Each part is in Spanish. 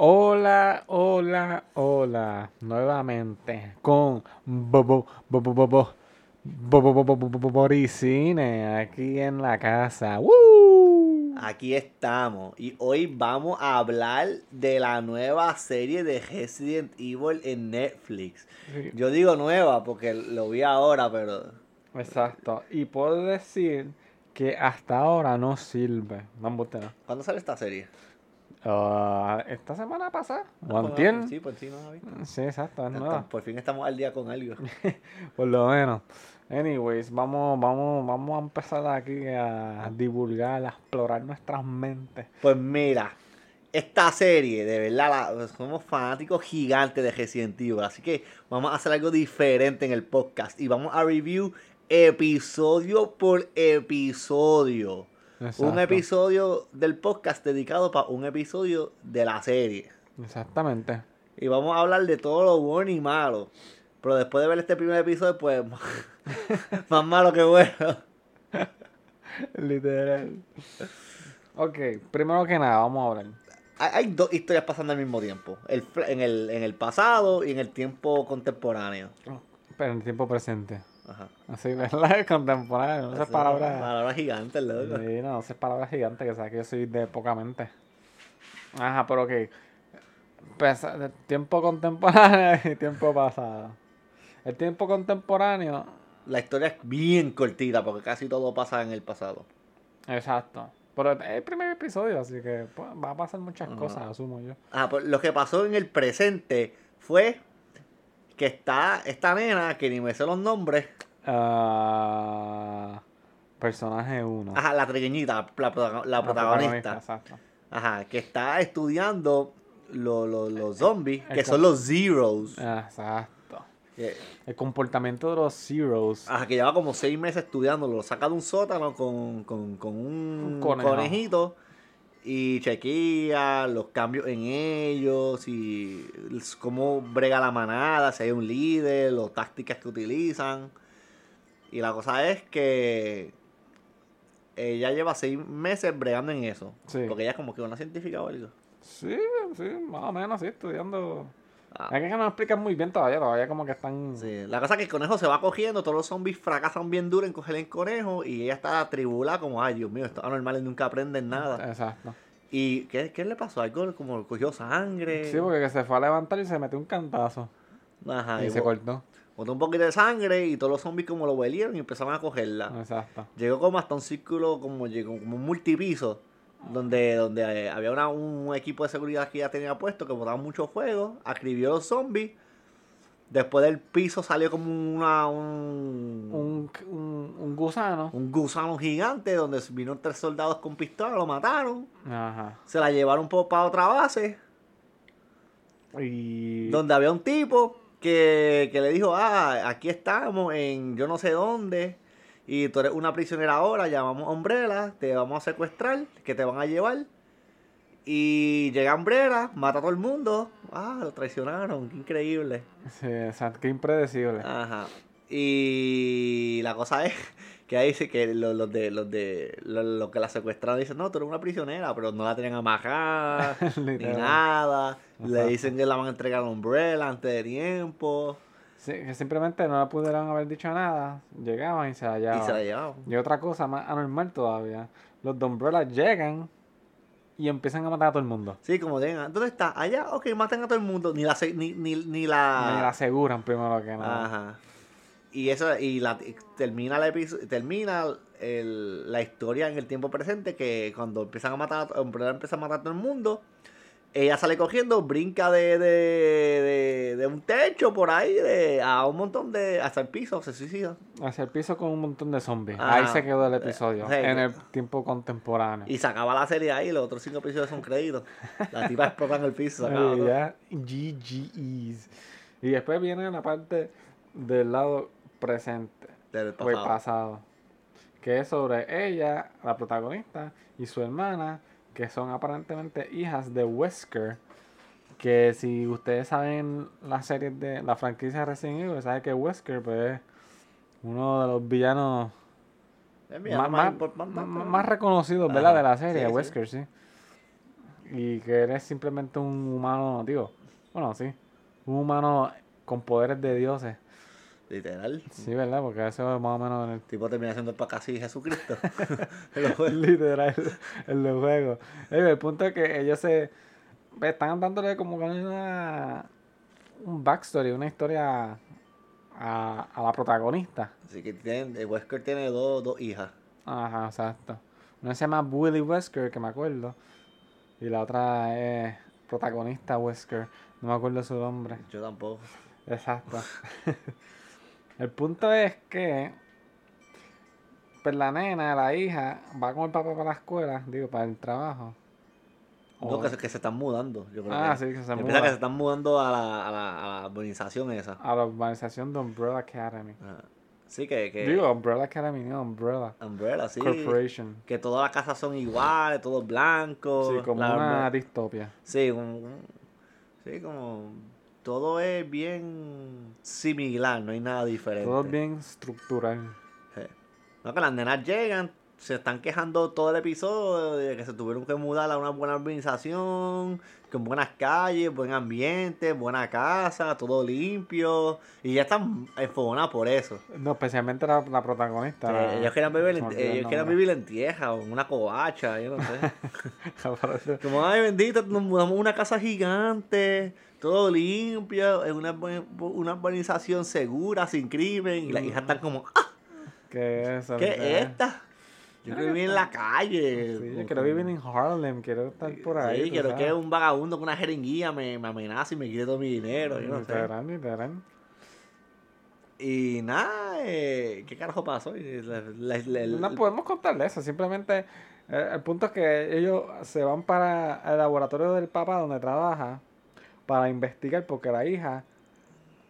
Hola, hola, hola. Nuevamente con Bobo, Bobo, Bobo, Bobo, Bobo, Bobo, Boricine aquí en la casa. ¡Woo! Aquí estamos y hoy vamos a hablar de la nueva serie de Resident Evil en Netflix. Sí. Yo digo nueva porque lo vi ahora, pero Exacto. Y puedo decir que hasta ahora no sirve. No. ¿cuándo sale esta serie? Ah, esta semana pasada. ¿O Ah, pues? Sí, pues sí, no la vi. Sí, exacto, es nueva. Por fin estamos al día con algo. Por lo menos. Anyways, vamos, vamos, vamos a empezar aquí a divulgar, a explorar nuestras mentes. Pues mira, esta serie, de verdad, la- somos fanáticos gigantes de Resident Evil, así que vamos a hacer algo diferente en el podcast y vamos a review episodio por episodio. Un episodio del podcast dedicado para un episodio de la serie. Exactamente. Y vamos a hablar de todo lo bueno y malo. Pero después de ver este primer episodio, pues más malo que bueno. Literal. Ok, primero que nada, vamos a hablar. Hay, hay dos historias pasando al mismo tiempo. El, en, el, en el pasado y en el tiempo contemporáneo. Pero en el tiempo presente. Ajá. Así, ¿verdad? Contemporáneo. No sé palabras. Palabras gigantes, loco. Sí, no, no sé palabras gigantes, que sabes que yo soy de poca mente. Ajá, pero de tiempo contemporáneo y tiempo pasado. El tiempo contemporáneo La historia es bien cortita porque casi todo pasa en el pasado. Exacto. Pero es el primer episodio, así que pues, va a pasar muchas Ajá. cosas, asumo yo. Ah, pues lo que pasó en el presente fue que está esta nena, que ni me sé los nombres. Ah, personaje 1. Ajá, la trigueñita, la, protago- la protagonista. Exacto. Ajá, que está estudiando lo- lo- los zombies, El que son los zeros. Exacto. Que, El comportamiento de los Zeros. ajá, que lleva como seis meses estudiándolo. Lo saca de un sótano con, con- con un, Un conejo. conejito y chequea los cambios en ellos y cómo brega la manada, si hay un líder, las tácticas que utilizan. Y la cosa es que ella lleva seis meses bregando en eso. Sí. Porque ella es como que una científica o algo. Sí, sí, más o menos, sí, estudiando. Ah. Es que no me explican muy bien todavía, todavía como que están... Sí, La cosa es que el conejo se va cogiendo, todos los zombies fracasan bien duro en coger el conejo y ella está atribulada como, ay Dios mío, estos anormales nunca aprenden nada. Exacto. ¿Y qué, qué le pasó? Algo como cogió sangre. Sí, porque que se fue a levantar y se metió un cantazo. Ajá, y y se cortó. botó un poquito de sangre y todos los zombies como lo huelieron y empezaron a cogerla. Exacto. Llegó como hasta un círculo, como llegó como un multipiso, donde, donde eh, había una- un equipo de seguridad que ya tenía puesto, que botaba muchos juegos, acribió a los zombies. Después del piso salió como una, un, Un, un, un gusano. un gusano gigante donde vino tres soldados con pistola, lo mataron, Ajá. se la llevaron para otra base, Y... donde había un tipo que, que le dijo, ah, aquí estamos en yo no sé dónde, y tú eres una prisionera ahora, llamamos a Umbrella, te vamos a secuestrar, que te van a llevar. Y llega Umbrella, mata a todo el mundo. Ah, lo traicionaron, qué increíble. Sí, exacto. Qué impredecible. Ajá. Y la cosa es que ahí dice que los, los de los de los, los que la secuestraron dicen, no, tú eres una prisionera, pero no la tenían amarrada, ni nada. Le dicen que la van a entregar a Umbrella antes de tiempo. Sí, que simplemente no le pudieron haber dicho nada. Llegaban y se la Y se la llevaban. Y otra cosa más anormal todavía. Los de Umbrella llegan y empiezan a matar a todo el mundo. Sí, como digan, ¿dónde está? Allá, ok, maten a todo el mundo. Ni la ni, ni, ni la. Ni la aseguran primero que nada. Ajá. Y eso, y la y termina la termina el- la historia en el tiempo presente que cuando empiezan a matar, Umbrella empieza a matar a todo el mundo, ella sale cogiendo, brinca de, de, de, de un techo por ahí, de, a un montón de, hasta el piso, se suicida. Hacia el piso con un montón de zombies. Ahí se quedó el episodio. Sí. En el tiempo contemporáneo. Y se acaba la serie ahí, los otros cinco episodios son créditos. La tipa explota en el piso, se acaba GGEs. Y después viene la parte del lado presente. Del pasado. pasado. Que es sobre ella, la protagonista, y su hermana, que son aparentemente hijas de Wesker. Que si ustedes saben la serie de la franquicia Resident Evil, saben que Wesker pues, es uno de los villanos más, más más, más- reconocidos de la serie, sí, sí. Wesker, sí. y que eres simplemente un humano, digo, bueno, sí, un humano con poderes de dioses. Literal. Sí, ¿verdad? Porque eso es más o menos en el tipo termina siendo el para casi Jesucristo. Literal, en los juegos. El punto es que ellos se pues, están dándole como una, un backstory, una historia a, a la protagonista. Así que tienen, el Wesker tiene dos, dos hijas. Ajá, exacto. Una se llama Willie Wesker, que me acuerdo. Y la otra es protagonista Wesker. No me acuerdo su nombre. Yo tampoco. Exacto. el punto es que pues la nena, la hija, va con el papá para la escuela, digo, para el trabajo. No, que, se- que se están mudando. Yo creo Ah, que, sí, que se yo pienso muda. que se están mudando a la, a la, a la urbanización esa. A la organización de Umbrella Academy. Ah, Sí, que, que Digo, Umbrella Academy, no Umbrella Umbrella, sí. Corporation. Que todas las casas son iguales, todos blancos. Sí, como la- una distopia. Sí, un- sí, como todo es bien similar, no hay nada diferente. Todo bien estructural. Sí. No, que las nenas llegan, se están quejando todo el episodio de que se tuvieron que mudar a una buena urbanización, con buenas calles, buen ambiente, buena casa, todo limpio. Y ya están enfogonadas por eso. No, especialmente la, la protagonista. la- ellos querían vivir, en, ellos querían vivir en tierra o en una covacha, yo no sé. Como, ay, bendito, nos mudamos a una casa gigante, todo limpio, en una, una urbanización segura, sin crimen. Y las hijas están como, ah, ¿Qué es ¿Qué es esta? Quiero vivir en la calle. Sí, yo quiero vivir en Harlem, quiero estar por ahí. Sí, quiero sabes. que un vagabundo con una jeringuilla me, me amenace y me quite todo mi dinero. Yo no sé. Y nada, eh, ¿qué carajo pasó? Y la- la- la- el- No podemos contarle eso, simplemente eh, el punto es que ellos se van para el laboratorio del papá donde trabaja para investigar porque la hija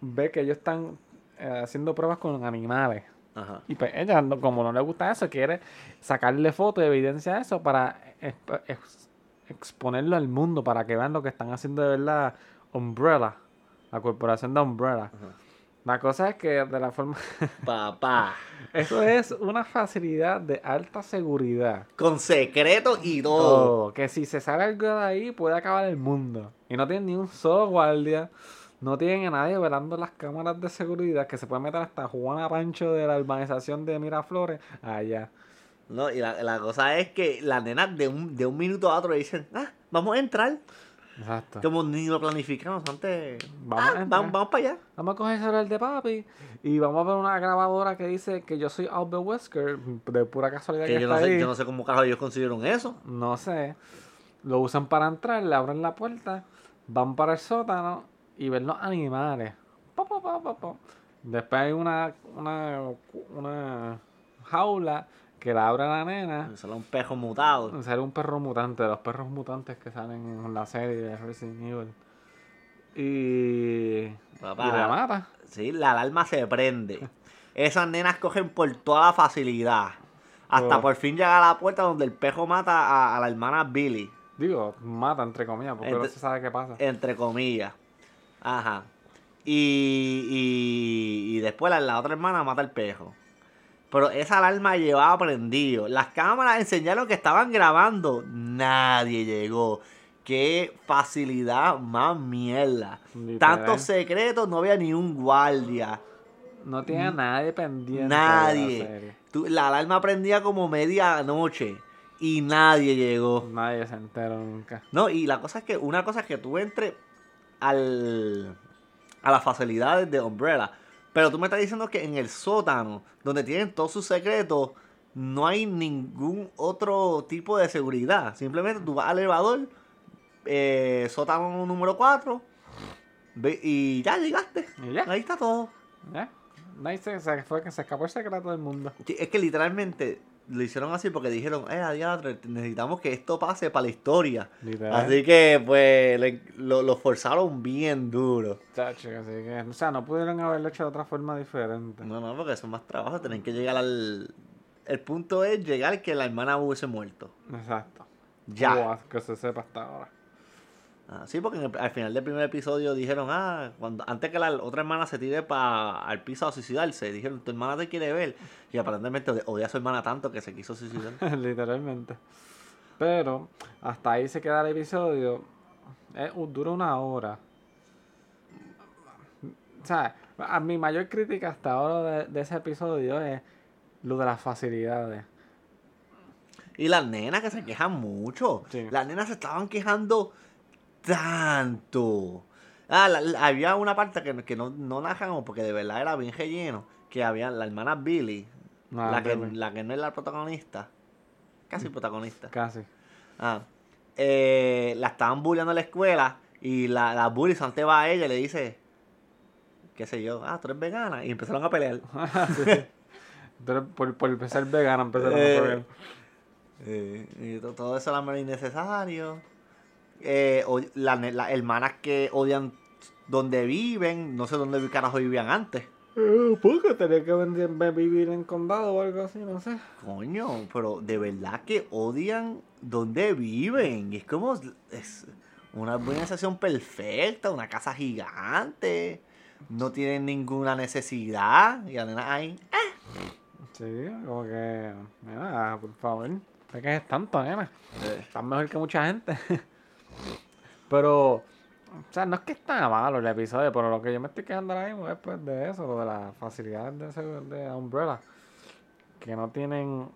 ve que ellos están eh, haciendo pruebas con animales. Ajá. Y pues ella, no- como no le gusta eso, quiere sacarle foto y evidencia de eso para exp- ex- exponerlo al mundo, para que vean lo que están haciendo de verdad Umbrella, la corporación de Umbrella. La cosa es que de la forma... Papá. eso es una facilidad de alta seguridad. Con secreto y todo. Todo, que si se sale algo de ahí puede acabar el mundo. Y no tienen ni un solo guardia. No tienen a nadie velando las cámaras de seguridad que se puede meter hasta Juana Pancho de la urbanización de Miraflores allá. No, y la, la cosa es que las nenas de un, de un minuto a otro dicen, ah, vamos a entrar. Exacto. Como ni lo planificamos antes. Vamos Ah, vamos, vamos para allá. Vamos a coger el celular de papi y vamos a ver una grabadora que dice que yo soy Albert Wesker, de pura casualidad que, Que yo está no, sé, ahí. yo no sé cómo carajo ellos consiguieron eso. No sé. Lo usan para entrar, le abren la puerta, van para el sótano y ven los animales. Pa, pa, pa, pa, pa. Después hay una, una, una jaula que la abre la nena. Solo un pejo mutado. Sale un perro mutante, de los perros mutantes que salen en la serie de Resident Evil. Y, Papá. y la mata. Sí, la alarma se prende. Esas nenas cogen por toda la facilidad. Hasta Oh. por fin llegar a la puerta donde el pejo mata a, a la hermana Billy. Digo, mata entre comillas, porque no Ente- se sabe qué pasa. Entre comillas. Ajá. Y, y, y después la, la otra hermana mata al pejo. Pero esa alarma llevaba prendido. Las cámaras enseñaron que estaban grabando. Nadie llegó. Qué facilidad más mierda. Tantos secretos, no había ni un guardia. No tiene a nadie pendiente. Nadie. Tú- la alarma prendía como medianoche. Y nadie llegó. Nadie se enteró nunca. No, y la cosa es que una cosa es que tú entres al, a las facilidades de Umbrella. Pero tú me estás diciendo que en el sótano, donde tienen todos sus secretos, no hay ningún otro tipo de seguridad. Simplemente tú vas al elevador, eh, sótano número 4, y ya llegaste. Y ya. Ahí está todo. ¿Ya? Nadie se, se fue que se escapó el secreto del mundo. Sí, Es que literalmente lo hicieron así porque dijeron, eh, adiadre, necesitamos que esto pase para la historia. Literal. Así que, pues, le- lo, lo forzaron bien duro. Chacho, así que, o sea, no pudieron haberlo hecho de otra forma diferente. No, no, porque eso es más trabajo, tienen que llegar al... El punto es llegar que la hermana hubiese muerto. Exacto. Ya. Que se sepa hasta ahora. Ah, sí, porque en el- al final del primer episodio dijeron, ah, cuando antes que la otra hermana se tire para al piso a suicidarse, dijeron, tu hermana te quiere ver. Y aparentemente odia a su hermana tanto que se quiso suicidar. Literalmente. Pero hasta ahí se queda el episodio. Es- dura una hora. O sea, a mi mayor crítica hasta ahora de, de ese episodio es lo de las facilidades. Y las nenas que se quejan mucho. Sí. Las nenas se estaban quejando tanto. Ah, la- la- había una parte que, que no, no narramos porque de verdad era bien relleno. Que había la hermana Billy, Ah, la, que, la que no es la protagonista. Casi protagonista. Casi. Ah, eh, la estaban bulleando en la escuela y la, la bully antes va a ella y le dice, qué sé yo, ah, tú eres vegana. Y empezaron a pelear. Sí. Por, por ser vegano empezaron Eh, a pelear. Eh, y to- todo eso era innecesario. Eh, la las hermanas que odian donde viven, no sé dónde carajo vivían antes. Eh, porque tenía que vivir en condado o algo así, no sé. Coño, pero de verdad que odian donde viven. Y es como es una organización perfecta, una casa gigante. No tienen ninguna necesidad. Y nena ahí. Sí, como que. Mira, por favor. ¿De qué es tanto, nena? eh, Estás mejor que mucha gente. pero. O sea, no es que está malo el episodio, pero lo que yo me estoy quejando ahora mismo es pues, de eso, lo de las facilidades de, de Umbrella. Que no tienen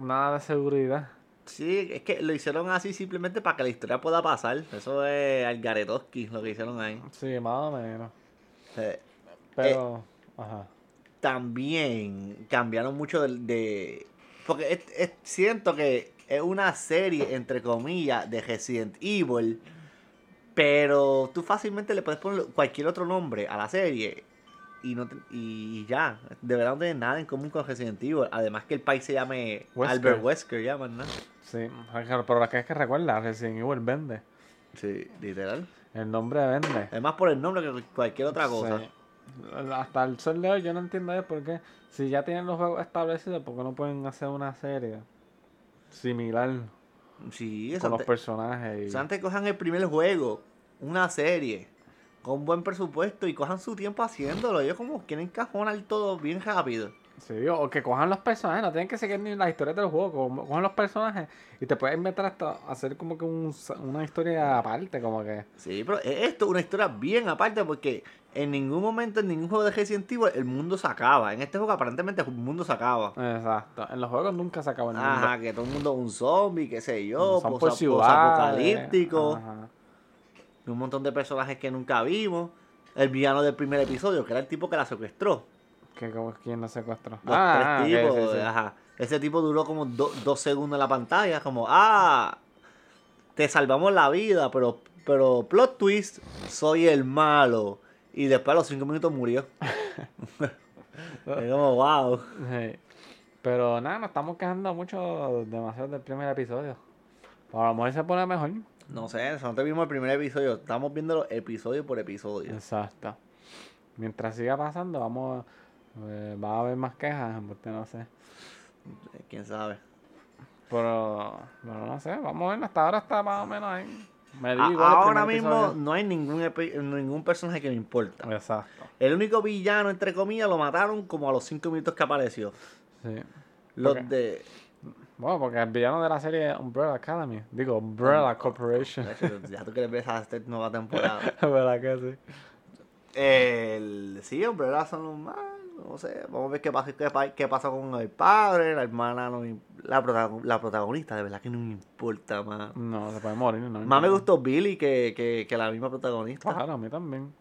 nada de seguridad. Sí, es que lo hicieron así simplemente para que la historia pueda pasar. Eso es Algaretoski lo que hicieron ahí. Sí, más o menos. Eh, Pero. ajá. también cambiaron mucho de... de- porque es- es- siento que es una serie, entre comillas, de Resident Evil, pero tú fácilmente le puedes poner cualquier otro nombre a la serie y no te- y ya. De verdad no tiene nada en común con Resident Evil. Además que el país se llame Wesker. Albert Wesker, llaman, ¿no? Sí, pero lo que es que recuerda, Resident Evil vende. Sí, literal. El nombre vende. Es más por el nombre que cualquier otra cosa. Sí. Hasta el sol de hoy yo no entiendo por qué, si ya tienen los juegos establecidos, ¿por qué no pueden hacer una serie similar Sí, con los te- personajes? y- O sea, antes cojan el primer juego, una serie, con buen presupuesto y cojan su tiempo haciéndolo. Ellos como quieren encajonar todo bien rápido. Sí, o que cojan los personajes, no tienen que seguir ni la historia del juego, co- cojan los personajes y te puedes inventar hasta hacer como que un, una historia aparte, como que... Sí, pero es esto una historia bien aparte porque en ningún momento, en ningún juego de Resident Evil, el mundo se acaba. En este juego aparentemente el mundo se acaba. Exacto, en los juegos nunca se acaba el mundo. Ajá, que todo el mundo es un zombie, qué sé yo, posa- ciudades, apocalíptico, ajá. un montón de personajes que nunca vimos. El villano del primer episodio, que era el tipo que la secuestró. Que como quién lo secuestró. Los Ah, tres tipos, sí, sí. ajá. Ese tipo duró como do- dos segundos en la pantalla, como, ah, te salvamos la vida, pero, pero plot twist, soy el malo. Y después a los cinco minutos murió. es como, wow. Sí. Pero nada, nos estamos quejando mucho, demasiado del primer episodio. A lo mejor se pone mejor. No sé, nosotros vimos el primer episodio, estamos viendo episodio por episodio. Exacto. Mientras siga pasando, vamos, eh, va a haber más quejas, porque no sé. Quién sabe. Pero, pero no sé, vamos a ver, hasta ahora está más o menos ahí. Me dio A- igual ahora mismo episodio. no hay ningún, ningún personaje que me importa. Exacto. El único villano, entre comillas, lo mataron como a los cinco minutos que apareció. Sí. Los de... Bueno, porque el villano de la serie es Umbrella Academy. Digo, Umbrella Corporation. Ya tú quieres ver esta nueva temporada. ¿Verdad que sí? El, sí, Umbrella son los más, no sé, vamos a ver qué pasa, qué, pa- qué pasa con el padre, la hermana, no la, la protagonista, de verdad que no me importa más. No, se puede morir. No Más me gustó Billy que, que, que la misma protagonista. Claro, a mí también.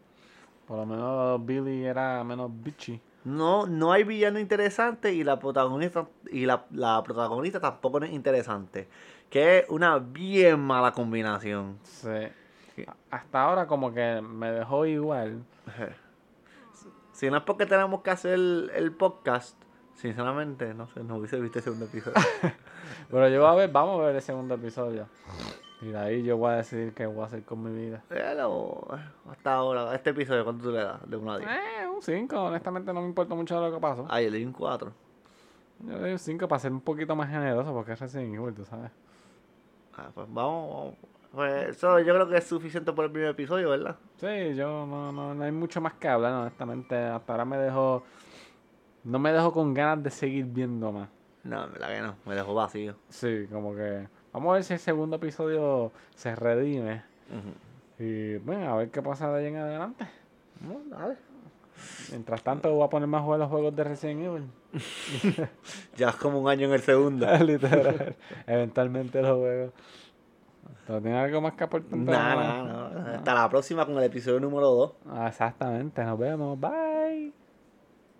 Por lo menos Billy era menos bitchy. No, no hay villano interesante y la protagonista y la, la protagonista tampoco es interesante. Que es una bien mala combinación. Sí. Hasta ahora como que me dejó igual. Si no es porque tenemos que hacer el, el podcast, sinceramente, no sé, no hubiese visto el segundo episodio. Pero yo voy a ver, vamos a ver el segundo episodio. Y de ahí yo voy a decidir qué voy a hacer con mi vida. Pero, hasta ahora, este episodio, ¿cuánto tú le das? De 1 a 10. Eh, un 5. Honestamente no me importa mucho lo que pasó. Ay, yo le di un 4. Yo le doy un 5 para ser un poquito más generoso porque es Resident Evil, tú sabes. Ah, pues vamos, vamos. Pues eso yo creo que es suficiente por el primer episodio, ¿verdad? Sí, yo no, no, no hay mucho más que hablar, honestamente. Hasta ahora me dejó... No me dejo con ganas de seguir viendo más. No, verdad que no, me dejó vacío. Sí, como que... Vamos a ver si el segundo episodio se redime. Y bueno, a ver qué pasa de ahí en adelante. Mientras tanto, voy a poner más juegos los juegos de Resident Evil. Ya es como un año en el segundo. Literal. Eventualmente los juegos. ¿Pero tiene algo más que aportar? Nada, nada, nada. Hasta la próxima con el episodio número 2. Ah, exactamente. Nos vemos. Bye.